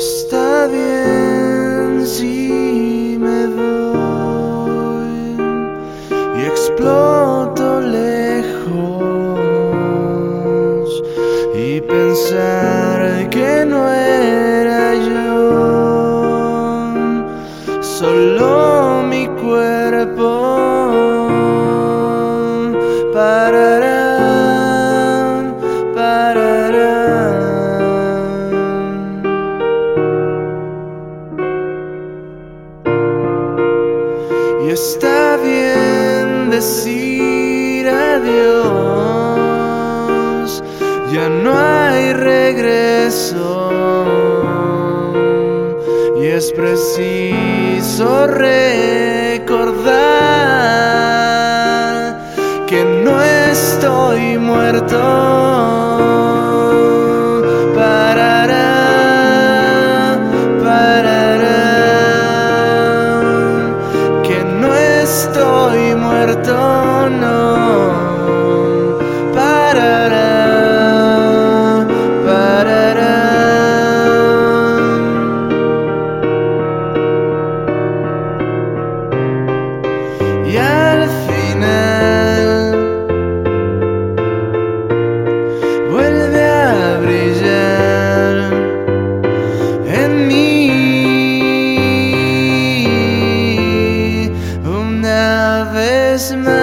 está bien si me voy y exploto lejos y pensar que Y está bien decir adiós, ya no hay regreso. Y es preciso recordar que no estoy muerto. muerto no parará, parará. Yeah. Christmas.